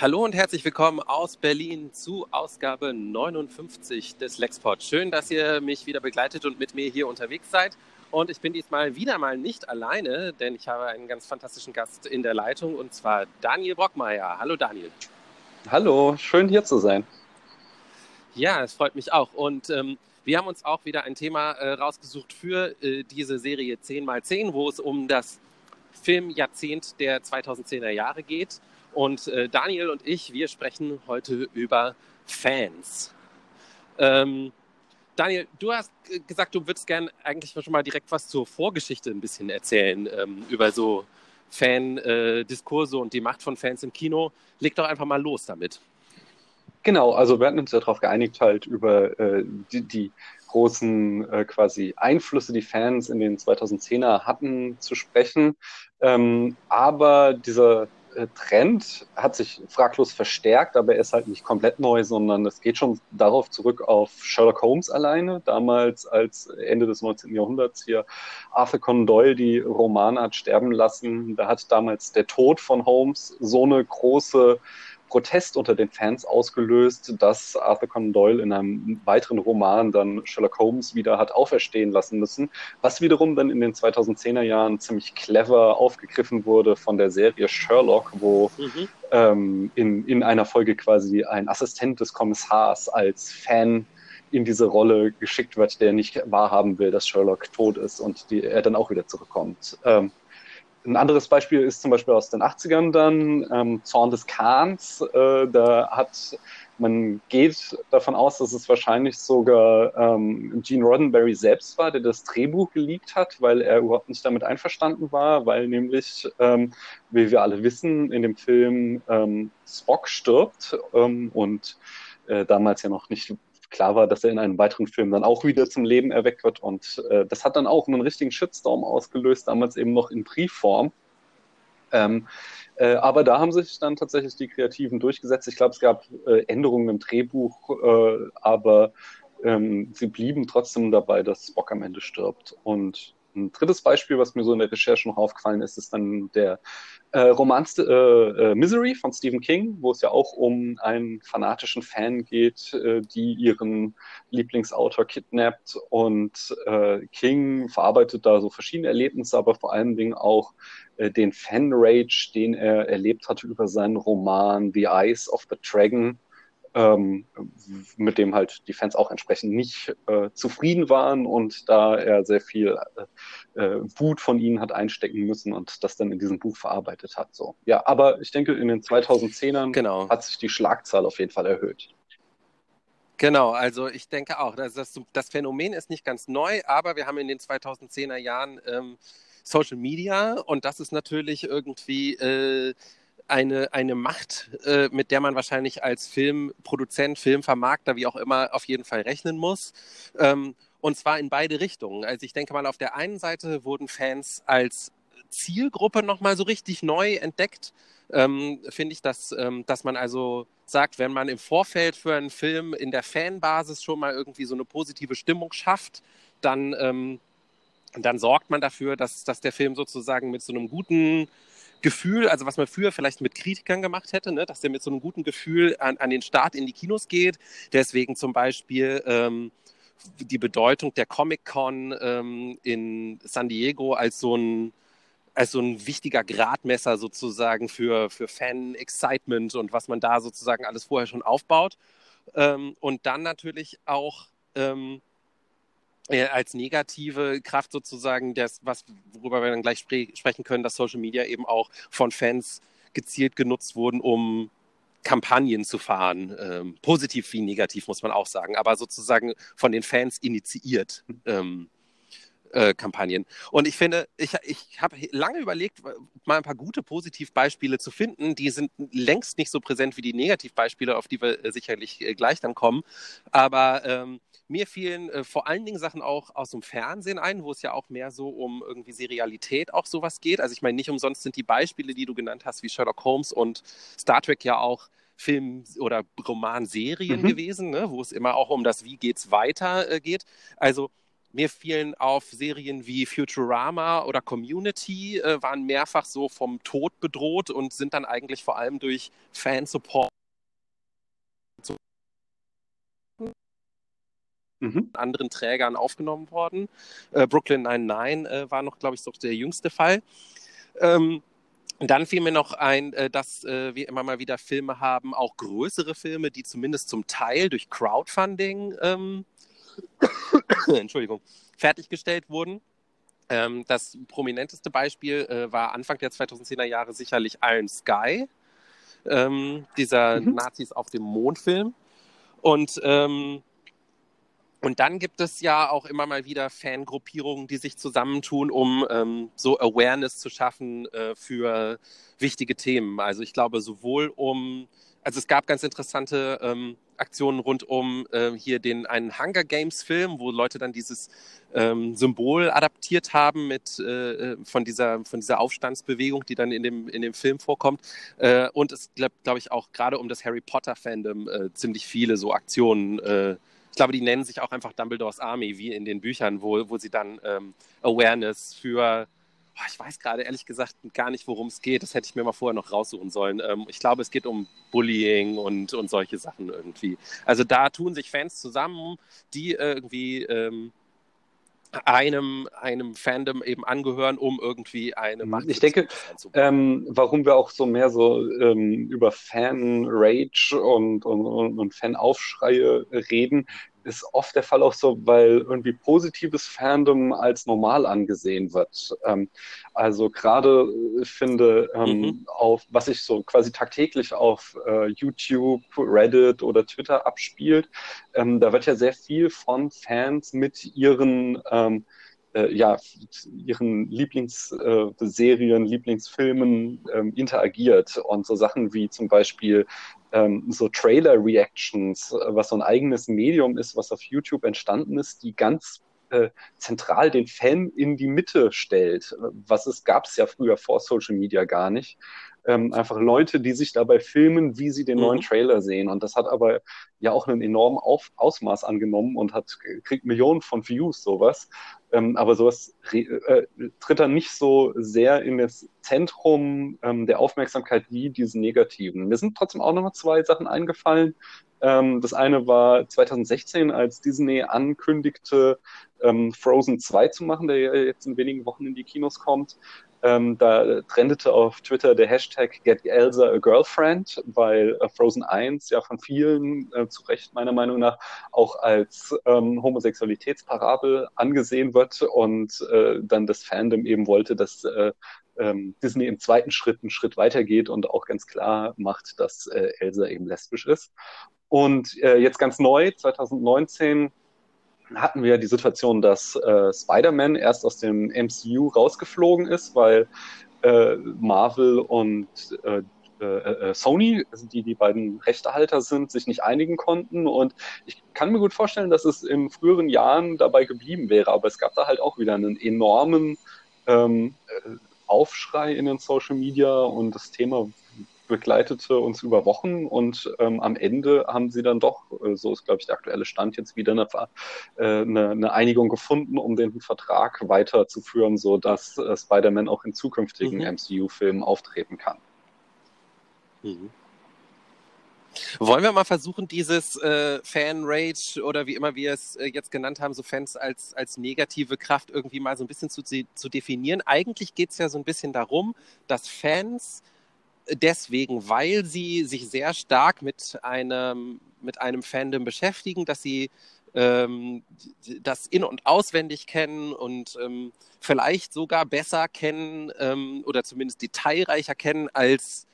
Hallo und herzlich willkommen aus Berlin zu Ausgabe 59 des Lexport. Schön, dass ihr mich wieder begleitet und mit mir hier unterwegs seid. Und ich bin diesmal wieder mal nicht alleine, denn ich habe einen ganz fantastischen Gast in der Leitung und zwar Daniel Brockmeier. Hallo Daniel. Hallo, schön hier zu sein. Ja, es freut mich auch. Und ähm, wir haben uns auch wieder ein Thema äh, rausgesucht für äh, diese Serie 10x10, wo es um das Filmjahrzehnt der 2010er Jahre geht. Und äh, Daniel und ich, wir sprechen heute über Fans. Ähm, Daniel, du hast gesagt, du würdest gerne eigentlich schon mal direkt was zur Vorgeschichte ein bisschen erzählen ähm, über so Fan-Diskurse äh, und die Macht von Fans im Kino. Leg doch einfach mal los damit. Genau, also wir hatten uns ja darauf geeinigt, halt über äh, die, die, großen äh, quasi Einflüsse, die Fans in den 2010er hatten, zu sprechen. Ähm, aber dieser Trend hat sich fraglos verstärkt, aber er ist halt nicht komplett neu, sondern es geht schon darauf zurück auf Sherlock Holmes alleine. Damals als Ende des 19. Jahrhunderts hier Arthur Conan Doyle die Romane hat sterben lassen. Da hat damals der Tod von Holmes so eine große Protest unter den Fans ausgelöst, dass Arthur Conan Doyle in einem weiteren Roman dann Sherlock Holmes wieder hat auferstehen lassen müssen, was wiederum dann in den 2010er Jahren ziemlich clever aufgegriffen wurde von der Serie Sherlock, wo mhm. ähm, in, in einer Folge quasi ein Assistent des Kommissars als Fan in diese Rolle geschickt wird, der nicht wahrhaben will, dass Sherlock tot ist und die, er dann auch wieder zurückkommt. Ähm, ein anderes Beispiel ist zum Beispiel aus den 80ern dann, ähm, Zorn des Kahns. Äh, da hat, man geht davon aus, dass es wahrscheinlich sogar ähm, Gene Roddenberry selbst war, der das Drehbuch geleakt hat, weil er überhaupt nicht damit einverstanden war, weil nämlich, ähm, wie wir alle wissen, in dem Film ähm, Spock stirbt ähm, und äh, damals ja noch nicht klar war, dass er in einem weiteren Film dann auch wieder zum Leben erweckt wird. Und äh, das hat dann auch einen richtigen Shitstorm ausgelöst, damals eben noch in Briefform. Ähm, äh, aber da haben sich dann tatsächlich die Kreativen durchgesetzt. Ich glaube, es gab äh, Änderungen im Drehbuch, äh, aber ähm, sie blieben trotzdem dabei, dass Spock am Ende stirbt. Und ein drittes Beispiel, was mir so in der Recherche noch aufgefallen ist, ist dann der äh, Roman äh, äh, Misery von Stephen King, wo es ja auch um einen fanatischen Fan geht, äh, die ihren Lieblingsautor kidnappt. Und äh, King verarbeitet da so verschiedene Erlebnisse, aber vor allen Dingen auch äh, den Fan-Rage, den er erlebt hatte über seinen Roman The Eyes of the Dragon ähm, mit dem halt die Fans auch entsprechend nicht äh, zufrieden waren und da er sehr viel äh, äh, Wut von ihnen hat einstecken müssen und das dann in diesem Buch verarbeitet hat. So. Ja, aber ich denke, in den 2010ern genau. hat sich die Schlagzahl auf jeden Fall erhöht. Genau, also ich denke auch, das, das, das Phänomen ist nicht ganz neu, aber wir haben in den 2010er Jahren ähm, Social Media und das ist natürlich irgendwie äh, eine, eine Macht, äh, mit der man wahrscheinlich als Filmproduzent, Filmvermarkter, wie auch immer, auf jeden Fall rechnen muss. Ähm, und zwar in beide Richtungen. Also ich denke mal, auf der einen Seite wurden Fans als Zielgruppe nochmal so richtig neu entdeckt. Ähm, Finde ich, dass, ähm, dass man also sagt, wenn man im Vorfeld für einen Film in der Fanbasis schon mal irgendwie so eine positive Stimmung schafft, dann, ähm, dann sorgt man dafür, dass, dass der Film sozusagen mit so einem guten Gefühl, also was man früher vielleicht mit Kritikern gemacht hätte, ne, dass der mit so einem guten Gefühl an, an den Start in die Kinos geht. Deswegen zum Beispiel ähm, die Bedeutung der Comic-Con ähm, in San Diego als so ein als so ein wichtiger Gradmesser sozusagen für, für Fan-Excitement und was man da sozusagen alles vorher schon aufbaut. Ähm, und dann natürlich auch ähm, äh, als negative Kraft sozusagen, das, was, worüber wir dann gleich spre sprechen können, dass Social Media eben auch von Fans gezielt genutzt wurden, um Kampagnen zu fahren. Ähm, positiv wie negativ, muss man auch sagen, aber sozusagen von den Fans initiiert. Ähm, äh, Kampagnen. Und ich finde, ich, ich habe lange überlegt, mal ein paar gute Positivbeispiele zu finden. Die sind längst nicht so präsent wie die Negativbeispiele, auf die wir äh, sicherlich äh, gleich dann kommen. Aber ähm, mir fielen äh, vor allen Dingen Sachen auch aus dem Fernsehen ein, wo es ja auch mehr so um irgendwie Serialität auch sowas geht. Also ich meine, nicht umsonst sind die Beispiele, die du genannt hast, wie Sherlock Holmes und Star Trek ja auch Film- oder Romanserien mhm. gewesen, ne? wo es immer auch um das Wie geht's weiter äh, geht. Also mir fielen auf Serien wie Futurama oder Community, äh, waren mehrfach so vom Tod bedroht und sind dann eigentlich vor allem durch Fansupport mhm. anderen Trägern aufgenommen worden. Äh, Brooklyn 99 äh, war noch, glaube ich, so der jüngste Fall. Ähm, dann fiel mir noch ein, äh, dass äh, wir immer mal wieder Filme haben, auch größere Filme, die zumindest zum Teil durch Crowdfunding, ähm, Entschuldigung, fertiggestellt wurden. Ähm, das prominenteste Beispiel äh, war Anfang der 2010er Jahre sicherlich Iron Sky, ähm, dieser mhm. Nazis auf dem Mondfilm. Und ähm, und dann gibt es ja auch immer mal wieder Fangruppierungen, die sich zusammentun, um ähm, so Awareness zu schaffen äh, für wichtige Themen. Also ich glaube sowohl um, also es gab ganz interessante ähm, Aktionen rund um äh, hier den einen Hunger Games Film, wo Leute dann dieses ähm, Symbol adaptiert haben mit äh, von dieser von dieser Aufstandsbewegung, die dann in dem in dem Film vorkommt. Äh, und es glaube glaub ich auch gerade um das Harry Potter Fandom äh, ziemlich viele so Aktionen äh, glaube, die nennen sich auch einfach Dumbledores Army, wie in den Büchern, wo, wo sie dann ähm, Awareness für, oh, ich weiß gerade ehrlich gesagt gar nicht, worum es geht. Das hätte ich mir mal vorher noch raussuchen sollen. Ähm, ich glaube, es geht um Bullying und, und solche Sachen irgendwie. Also da tun sich Fans zusammen, die irgendwie ähm, einem, einem Fandom eben angehören, um irgendwie eine mhm. Macht. Ich denke, ähm, warum wir auch so mehr so ähm, über Fan-Rage und, und, und Fan-Aufschreie reden, ist oft der Fall auch so, weil irgendwie positives Fandom als normal angesehen wird. Ähm, also gerade äh, finde, ähm, mhm. auf was sich so quasi tagtäglich auf äh, YouTube, Reddit oder Twitter abspielt, ähm, da wird ja sehr viel von Fans mit ihren ähm, äh, ja, ihren Lieblingsserien, äh, Lieblingsfilmen ähm, interagiert und so Sachen wie zum Beispiel ähm, so Trailer-Reactions, äh, was so ein eigenes Medium ist, was auf YouTube entstanden ist, die ganz äh, zentral den Fan in die Mitte stellt. Was es gab es ja früher vor Social Media gar nicht ähm, einfach Leute, die sich dabei filmen, wie sie den mhm. neuen Trailer sehen. Und das hat aber ja auch einen enormen Auf Ausmaß angenommen und hat kriegt Millionen von Views, sowas. Ähm, aber sowas äh, tritt dann nicht so sehr in das Zentrum ähm, der Aufmerksamkeit wie diese negativen. Mir sind trotzdem auch noch zwei Sachen eingefallen. Ähm, das eine war 2016, als Disney ankündigte, ähm, Frozen 2 zu machen, der ja jetzt in wenigen Wochen in die Kinos kommt. Ähm, da trendete auf Twitter der Hashtag Get Elsa a Girlfriend, weil äh, Frozen 1 ja von vielen, äh, zu Recht meiner Meinung nach, auch als ähm, Homosexualitätsparabel angesehen wird und äh, dann das Fandom eben wollte, dass äh, ähm, Disney im zweiten Schritt einen Schritt weitergeht und auch ganz klar macht, dass äh, Elsa eben lesbisch ist. Und äh, jetzt ganz neu, 2019, hatten wir die Situation, dass äh, Spider-Man erst aus dem MCU rausgeflogen ist, weil äh, Marvel und äh, äh, äh, Sony, also die die beiden Rechtehalter sind, sich nicht einigen konnten. Und ich kann mir gut vorstellen, dass es in früheren Jahren dabei geblieben wäre. Aber es gab da halt auch wieder einen enormen ähm, äh, Aufschrei in den Social Media und das Thema begleitete uns über Wochen und ähm, am Ende haben sie dann doch, äh, so ist glaube ich der aktuelle Stand, jetzt wieder eine, äh, eine, eine, Einigung gefunden, um den Vertrag weiterzuführen, sodass äh, Spider-Man auch in zukünftigen mhm. MCU-Filmen auftreten kann. Mhm. Wollen wir mal versuchen, dieses äh, Fan-Rage oder wie immer wir es äh, jetzt genannt haben, so Fans als, als negative Kraft irgendwie mal so ein bisschen zu, zu definieren? Eigentlich geht es ja so ein bisschen darum, dass Fans deswegen, weil sie sich sehr stark mit einem, mit einem Fandom beschäftigen, dass sie ähm, das in- und auswendig kennen und ähm, vielleicht sogar besser kennen ähm, oder zumindest detailreicher kennen als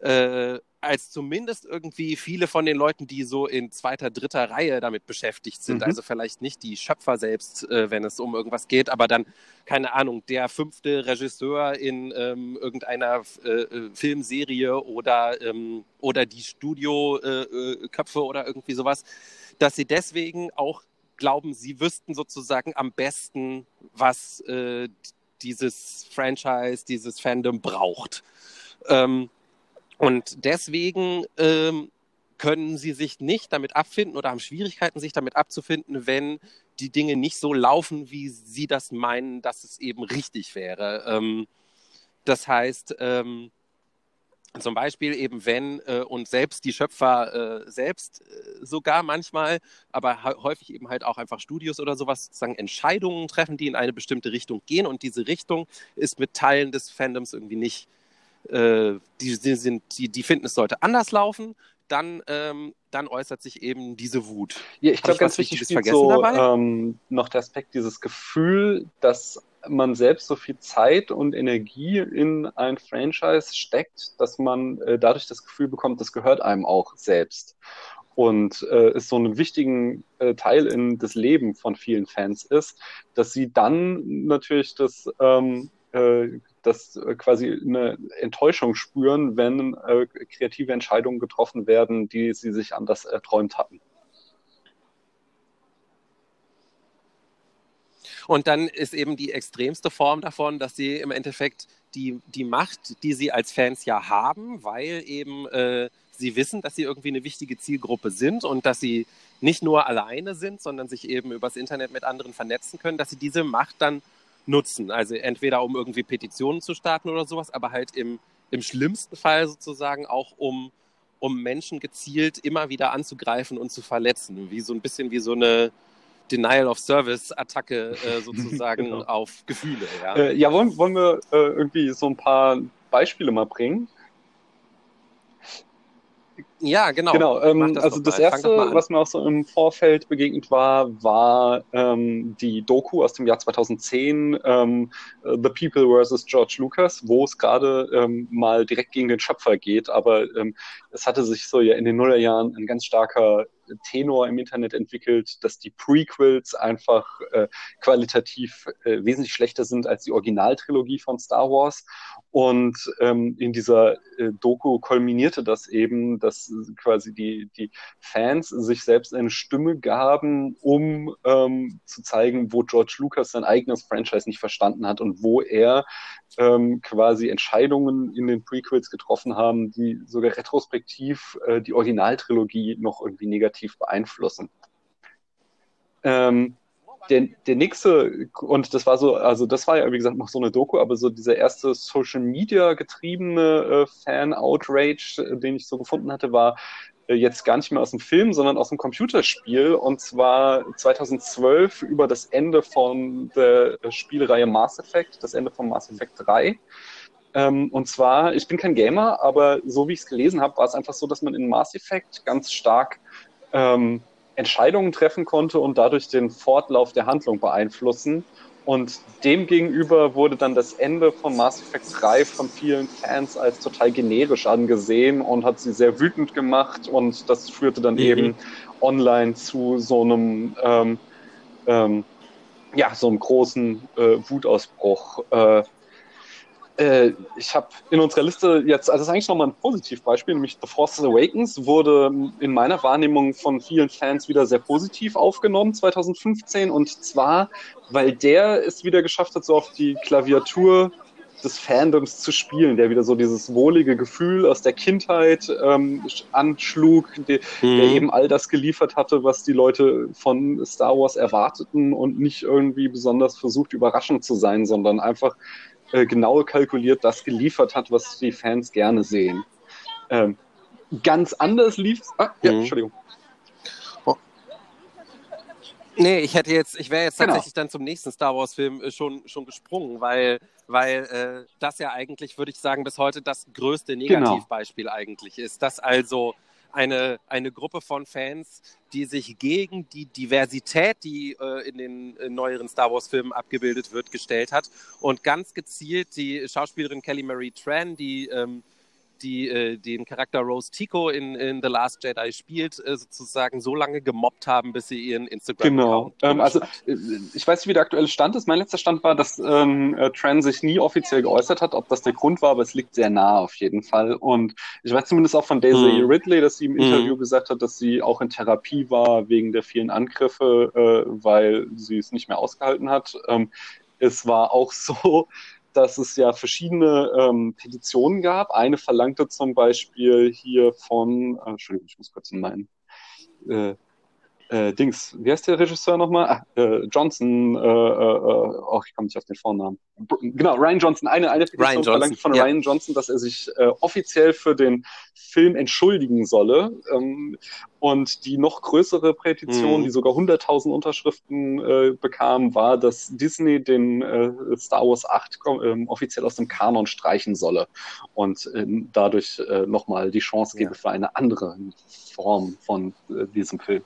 äh, als zumindest irgendwie viele von den Leuten, die so in zweiter, dritter Reihe damit beschäftigt sind. Mhm. Also vielleicht nicht die Schöpfer selbst, äh, wenn es um irgendwas geht, aber dann, keine Ahnung, der fünfte Regisseur in ähm, irgendeiner äh, äh Filmserie oder, ähm, oder die Studioköpfe äh, oder irgendwie sowas, dass sie deswegen auch glauben, sie wüssten sozusagen am besten, was äh, dieses Franchise, dieses Fandom braucht. Ähm, und deswegen ähm, können sie sich nicht damit abfinden oder haben Schwierigkeiten, sich damit abzufinden, wenn die Dinge nicht so laufen, wie sie das meinen, dass es eben richtig wäre. Ähm, das heißt, ähm, zum Beispiel eben, wenn äh, und selbst die Schöpfer äh, selbst äh, sogar manchmal, aber häufig eben halt auch einfach Studios oder sowas sozusagen Entscheidungen treffen, die in eine bestimmte Richtung gehen und diese Richtung ist mit Teilen des Fandoms irgendwie nicht, äh, die, die, sind, die, die finden, es sollte anders laufen, dann, ähm, dann äußert sich eben diese Wut. Ja, ich glaube, ganz wichtig ist so, ähm, noch der Aspekt, dieses Gefühl, dass man selbst so viel Zeit und Energie in ein Franchise steckt, dass man äh, dadurch das Gefühl bekommt, das gehört einem auch selbst. Und äh, ist so ein wichtigen äh, Teil in das Leben von vielen Fans ist, dass sie dann natürlich das, ähm, äh, das äh, quasi eine Enttäuschung spüren, wenn äh, kreative Entscheidungen getroffen werden, die sie sich anders erträumt hatten. Und dann ist eben die extremste Form davon, dass sie im Endeffekt die, die Macht, die sie als Fans ja haben, weil eben äh, sie wissen, dass sie irgendwie eine wichtige Zielgruppe sind und dass sie nicht nur alleine sind, sondern sich eben übers Internet mit anderen vernetzen können, dass sie diese Macht dann nutzen. Also entweder um irgendwie Petitionen zu starten oder sowas, aber halt im, im schlimmsten Fall sozusagen auch um, um Menschen gezielt immer wieder anzugreifen und zu verletzen. Wie so ein bisschen wie so eine Denial-of-Service-Attacke äh, sozusagen genau. auf Gefühle. Ja, äh, ja wollen, wollen wir äh, irgendwie so ein paar Beispiele mal bringen? Ja, genau. Genau, ähm, das also das Erste, was mir auch so im Vorfeld begegnet war, war ähm, die Doku aus dem Jahr 2010, ähm, The People vs. George Lucas, wo es gerade ähm, mal direkt gegen den Schöpfer geht, aber ähm, es hatte sich so ja in den Nullerjahren ein ganz starker Tenor im Internet entwickelt, dass die Prequels einfach äh, qualitativ äh, wesentlich schlechter sind als die Originaltrilogie von Star Wars. Und ähm, in dieser äh, Doku kulminierte das eben, dass quasi die, die Fans sich selbst eine Stimme gaben, um ähm, zu zeigen, wo George Lucas sein eigenes Franchise nicht verstanden hat und wo er ähm, quasi Entscheidungen in den Prequels getroffen haben, die sogar retrospektiv äh, die Originaltrilogie noch irgendwie negativ beeinflussen. Ähm, der, der nächste, und das war so, also das war ja, wie gesagt, noch so eine Doku, aber so dieser erste Social Media getriebene äh, Fan-Outrage, äh, den ich so gefunden hatte, war äh, jetzt gar nicht mehr aus dem Film, sondern aus dem Computerspiel. Und zwar 2012 über das Ende von der Spielreihe Mass Effect, das Ende von Mass Effect 3. Ähm, und zwar, ich bin kein Gamer, aber so wie ich es gelesen habe, war es einfach so, dass man in Mass Effect ganz stark ähm, Entscheidungen treffen konnte und dadurch den Fortlauf der Handlung beeinflussen. Und demgegenüber wurde dann das Ende von Mass Effect 3 von vielen Fans als total generisch angesehen und hat sie sehr wütend gemacht. Und das führte dann mhm. eben online zu so einem, ähm, ähm, ja, so einem großen äh, Wutausbruch. Äh, äh, ich habe in unserer Liste jetzt, also das ist eigentlich nochmal ein Positivbeispiel, nämlich The Force Awakens wurde in meiner Wahrnehmung von vielen Fans wieder sehr positiv aufgenommen 2015 und zwar, weil der es wieder geschafft hat, so auf die Klaviatur des Fandoms zu spielen, der wieder so dieses wohlige Gefühl aus der Kindheit ähm, anschlug, der, mhm. der eben all das geliefert hatte, was die Leute von Star Wars erwarteten und nicht irgendwie besonders versucht, überraschend zu sein, sondern einfach äh, genau kalkuliert das geliefert hat, was die Fans gerne sehen. Ähm, ganz anders lief es. Ah, ja, mhm. Entschuldigung. Oh. Nee, ich hätte jetzt, ich wäre jetzt genau. tatsächlich dann zum nächsten Star Wars-Film äh, schon, schon gesprungen, weil, weil äh, das ja eigentlich, würde ich sagen, bis heute das größte genau. Negativbeispiel genau. eigentlich ist. Dass also eine, eine Gruppe von Fans, die sich gegen die Diversität, die äh, in den äh, neueren Star Wars-Filmen abgebildet wird, gestellt hat und ganz gezielt die Schauspielerin Kelly Marie Tran, die ähm, die äh, den Charakter Rose Tico in, in The Last Jedi spielt, äh, sozusagen so lange gemobbt haben, bis sie ihren Instagram Genau. Ähm, also äh, ich weiß nicht, wie der aktuelle Stand ist. Mein letzter Stand war, dass ähm, äh, Tran sich nie offiziell geäußert hat, ob das der Grund war, aber es liegt sehr nah auf jeden Fall. Und ich weiß zumindest auch von Daisy hm. Ridley, dass sie im hm. Interview gesagt hat, dass sie auch in Therapie war wegen der vielen Angriffe, äh, weil sie es nicht mehr ausgehalten hat. Ähm, es war auch so, dass es ja verschiedene ähm, Petitionen gab. Eine verlangte zum Beispiel hier von, äh, Entschuldigung, ich muss kurz in meinen äh, äh, Dings, wie heißt der Regisseur nochmal? Ah, äh, Johnson, äh, äh, oh, ich komme nicht auf den Vornamen. Genau, Ryan Johnson, eine, eine Petition verlangt von ja. Ryan Johnson, dass er sich äh, offiziell für den Film entschuldigen solle. Ähm, und die noch größere Petition, mhm. die sogar 100.000 Unterschriften äh, bekam, war, dass Disney den äh, Star Wars 8 äh, offiziell aus dem Kanon streichen solle und äh, dadurch äh, nochmal die Chance gebe ja. für eine andere Form von äh, diesem Film.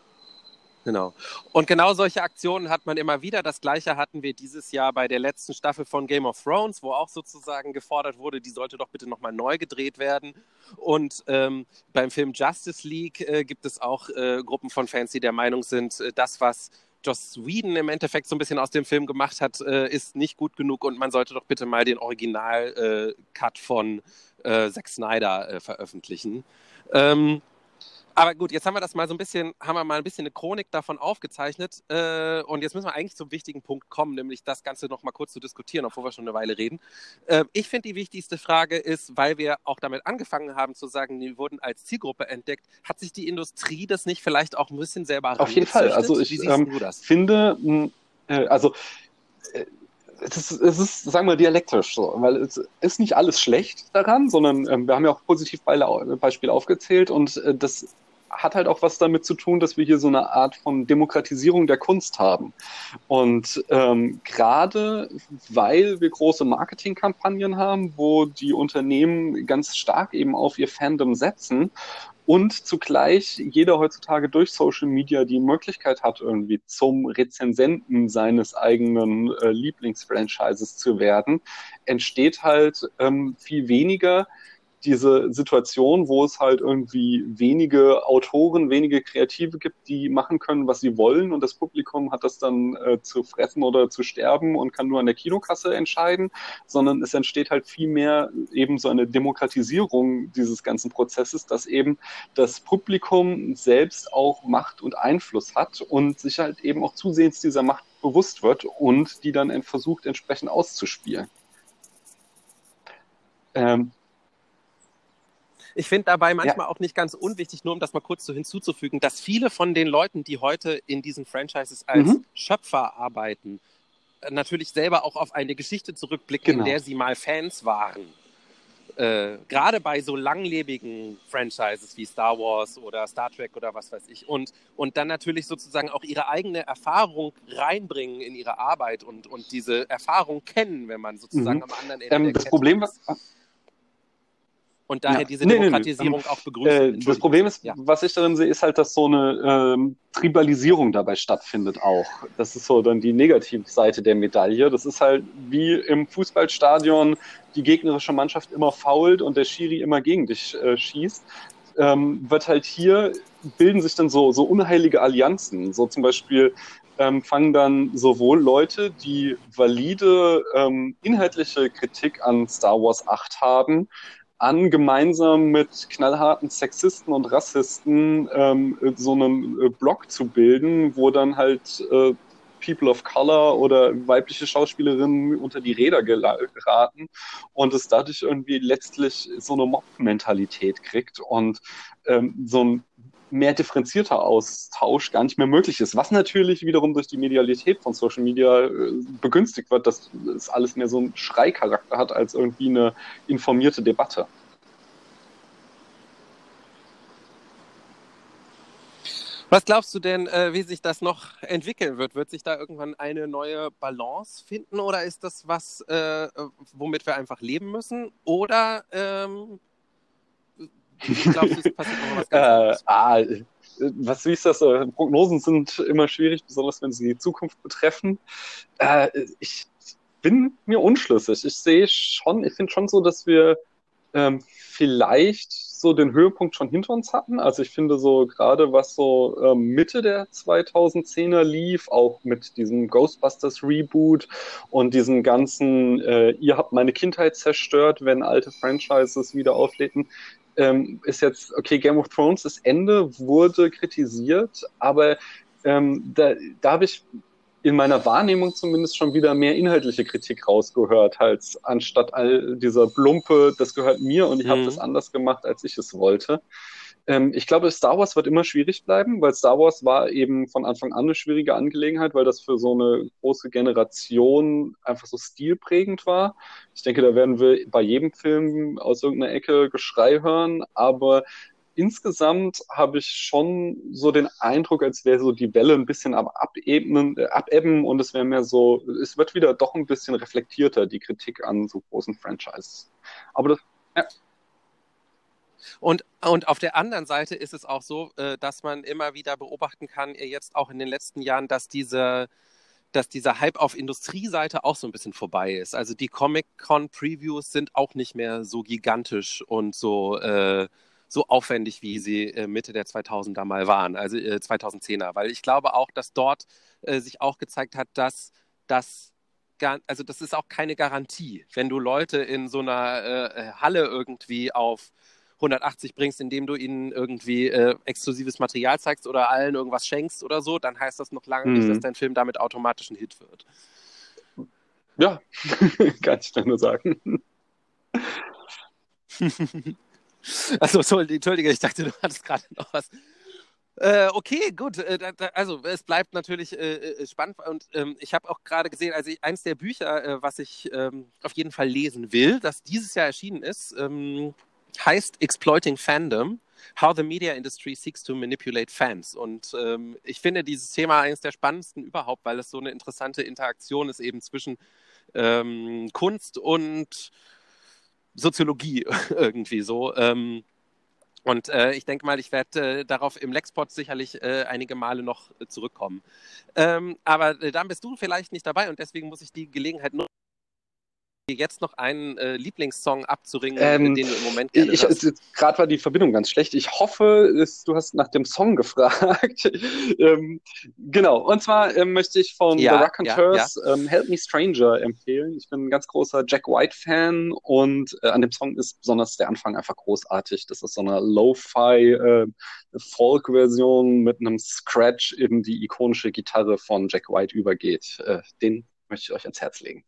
Genau. Und genau solche Aktionen hat man immer wieder. Das gleiche hatten wir dieses Jahr bei der letzten Staffel von Game of Thrones, wo auch sozusagen gefordert wurde, die sollte doch bitte nochmal neu gedreht werden. Und ähm, beim Film Justice League äh, gibt es auch äh, Gruppen von Fans, die der Meinung sind, äh, das, was Joss Whedon im Endeffekt so ein bisschen aus dem Film gemacht hat, äh, ist nicht gut genug und man sollte doch bitte mal den Original-Cut von äh, Zack Snyder veröffentlichen. Ähm, aber gut, jetzt haben wir das mal so ein bisschen, haben wir mal ein bisschen eine Chronik davon aufgezeichnet. Äh, und jetzt müssen wir eigentlich zum wichtigen Punkt kommen, nämlich das Ganze noch mal kurz zu diskutieren, obwohl wir schon eine Weile reden. Äh, ich finde, die wichtigste Frage ist, weil wir auch damit angefangen haben zu sagen, die wurden als Zielgruppe entdeckt, hat sich die Industrie das nicht vielleicht auch ein bisschen selber Auf jeden Fall. Also ich ähm, finde, äh, also äh, es ist, es ist, sagen wir, dialektisch so, weil es ist nicht alles schlecht daran, sondern ähm, wir haben ja auch Positivbeispiele aufgezählt und äh, das hat halt auch was damit zu tun, dass wir hier so eine Art von Demokratisierung der Kunst haben. Und ähm, gerade weil wir große Marketingkampagnen haben, wo die Unternehmen ganz stark eben auf ihr Fandom setzen und zugleich jeder heutzutage durch Social Media die Möglichkeit hat, irgendwie zum Rezensenten seines eigenen äh, Lieblingsfranchises zu werden, entsteht halt ähm, viel weniger diese Situation, wo es halt irgendwie wenige Autoren, wenige Kreative gibt, die machen können, was sie wollen und das Publikum hat das dann äh, zu fressen oder zu sterben und kann nur an der Kinokasse entscheiden, sondern es entsteht halt viel mehr eben so eine Demokratisierung dieses ganzen Prozesses, dass eben das Publikum selbst auch Macht und Einfluss hat und sich halt eben auch zusehends dieser Macht bewusst wird und die dann versucht entsprechend auszuspielen. Ähm, ich finde dabei manchmal ja. auch nicht ganz unwichtig, nur um das mal kurz so hinzuzufügen, dass viele von den Leuten, die heute in diesen Franchises als mhm. Schöpfer arbeiten, natürlich selber auch auf eine Geschichte zurückblicken, genau. in der sie mal Fans waren. Äh, gerade bei so langlebigen Franchises wie Star Wars oder Star Trek oder was weiß ich. Und, und dann natürlich sozusagen auch ihre eigene Erfahrung reinbringen in ihre Arbeit und, und diese Erfahrung kennen, wenn man sozusagen mhm. am anderen Ende ähm, Das Problem, was, und daher ja. diese Demokratisierung nee, nee, nee. auch begrüßt. Äh, das Problem ist, ja. was ich darin sehe, ist halt, dass so eine ähm, Tribalisierung dabei stattfindet auch. Das ist so dann die Negativseite der Medaille. Das ist halt wie im Fußballstadion die gegnerische Mannschaft immer fault und der Schiri immer gegen dich äh, schießt. Ähm, wird halt hier, bilden sich dann so, so unheilige Allianzen. So zum Beispiel ähm, fangen dann sowohl Leute, die valide ähm, inhaltliche Kritik an Star Wars 8 haben, an, gemeinsam mit knallharten Sexisten und Rassisten ähm, so einen äh, Blog zu bilden, wo dann halt äh, People of Color oder weibliche Schauspielerinnen unter die Räder geraten und es dadurch irgendwie letztlich so eine Mob-Mentalität kriegt und ähm, so ein mehr differenzierter Austausch gar nicht mehr möglich ist. Was natürlich wiederum durch die Medialität von Social Media äh, begünstigt wird, dass es alles mehr so einen Schreicharakter hat als irgendwie eine informierte Debatte. Was glaubst du denn, äh, wie sich das noch entwickeln wird? Wird sich da irgendwann eine neue Balance finden oder ist das was, äh, womit wir einfach leben müssen? Oder ähm, ich glaube, es passiert noch was ganz äh, ah, was, ist das? Prognosen sind immer schwierig, besonders wenn sie die Zukunft betreffen. Äh, ich bin mir unschlüssig. Ich sehe schon, ich finde schon so, dass wir ähm, vielleicht so den Höhepunkt schon hinter uns hatten. Also ich finde so gerade was so ähm, Mitte der 2010er lief, auch mit diesem Ghostbusters Reboot und diesem ganzen, äh, ihr habt meine Kindheit zerstört, wenn alte Franchises wieder auftreten, ähm, ist jetzt, okay, Game of Thrones, das Ende wurde kritisiert, aber ähm, da, da habe ich in meiner Wahrnehmung zumindest schon wieder mehr inhaltliche Kritik rausgehört, als anstatt all dieser Plumpe, das gehört mir und ich mhm. habe das anders gemacht, als ich es wollte. Ähm, ich glaube, Star Wars wird immer schwierig bleiben, weil Star Wars war eben von Anfang an eine schwierige Angelegenheit, weil das für so eine große Generation einfach so stilprägend war. Ich denke, da werden wir bei jedem Film aus irgendeiner Ecke Geschrei hören, aber insgesamt habe ich schon so den Eindruck, als wäre so die Welle ein bisschen am Abebnen, äh, Abebben und es wäre mehr so, es wird wieder doch ein bisschen reflektierter, die Kritik an so großen Franchises. Aber das, ja. Und, und auf der anderen Seite ist es auch so, äh, dass man immer wieder beobachten kann, äh, jetzt auch in den letzten Jahren, dass diese dass dieser Hype auf Industrieseite auch so ein bisschen vorbei ist. Also die Comic-Con-Previews sind auch nicht mehr so gigantisch und so, äh, so aufwendig, wie sie äh, Mitte der 2000er mal waren, also äh, 2010er. Weil ich glaube auch, dass dort äh, sich auch gezeigt hat, dass das also das ist auch keine Garantie, wenn du Leute in so einer äh, Halle irgendwie auf 180 bringst, indem du ihnen irgendwie äh, exklusives Material zeigst oder allen irgendwas schenkst oder so, dann heißt das noch lange mhm. nicht, dass mhm. dein Film damit automatisch ein Hit wird. Ja, kann ich dann nur sagen. also, so, entschuldige, ich dachte, du hattest gerade noch was. Äh, okay, gut. Äh, da, da, also es bleibt natürlich äh, äh spannend und ähm, ich habe auch gerade gesehen, also eins der Bücher, äh, was ich ähm, auf jeden Fall lesen will, das dieses Jahr erschienen ist, ähm, heißt Exploiting Fandom. How the Media Industry Seeks to Manipulate Fans. Und ähm, ich finde dieses Thema eines der spannendsten überhaupt, weil es so eine interessante Interaktion ist eben zwischen ähm, Kunst und Soziologie irgendwie so. Ähm, und äh, ich denke mal, ich werde äh, darauf im Lexport sicherlich äh, einige Male noch zurückkommen. Ähm, aber äh, dann bist du vielleicht nicht dabei und deswegen muss ich die Gelegenheit nutzen jetzt noch einen äh, Lieblingssong abzuringen, ähm, den du im Moment gerne ich, Gerade war die Verbindung ganz schlecht. Ich hoffe, es, du hast nach dem Song gefragt. ähm, genau, und zwar ähm, möchte ich von ja, The Raconteurs ja, ja. Ähm, Help Me Stranger empfehlen. Ich bin ein ganz großer Jack White-Fan und äh, an dem Song ist besonders der Anfang einfach großartig. Das ist so eine Lo-Fi äh, Folk-Version mit einem Scratch in die ikonische Gitarre von Jack White übergeht. Äh, den möchte ich euch ans Herz legen.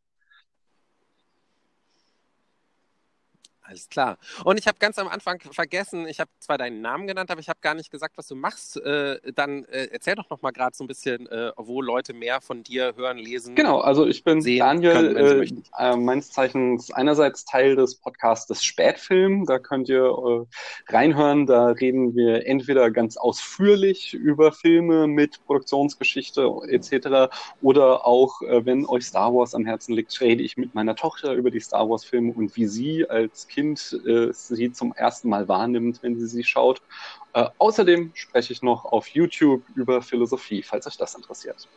Alles klar. Und ich habe ganz am Anfang vergessen, ich habe zwar deinen Namen genannt, aber ich habe gar nicht gesagt, was du machst. Äh, dann äh, erzähl doch noch mal gerade so ein bisschen, äh, wo Leute mehr von dir hören, lesen. Genau, also ich bin Daniel, können, äh, äh, meines Zeichens einerseits Teil des Podcasts Spätfilm. Da könnt ihr äh, reinhören. Da reden wir entweder ganz ausführlich über Filme mit Produktionsgeschichte etc. Oder auch, wenn euch Star Wars am Herzen liegt, rede ich mit meiner Tochter über die Star Wars Filme und wie sie als Kind äh, sie zum ersten Mal wahrnimmt, wenn sie sie schaut. Äh, außerdem spreche ich noch auf YouTube über Philosophie, falls euch das interessiert.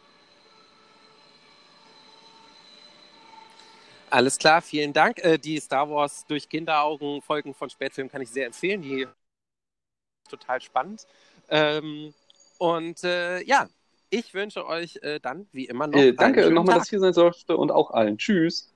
Alles klar, vielen Dank. Äh, die Star Wars durch Kinderaugen Folgen von Spätfilm kann ich sehr empfehlen. Die total spannend. Ähm, und äh, ja, ich wünsche euch äh, dann wie immer noch. Äh, danke nochmal, dass hier sein sollte und auch allen. Tschüss.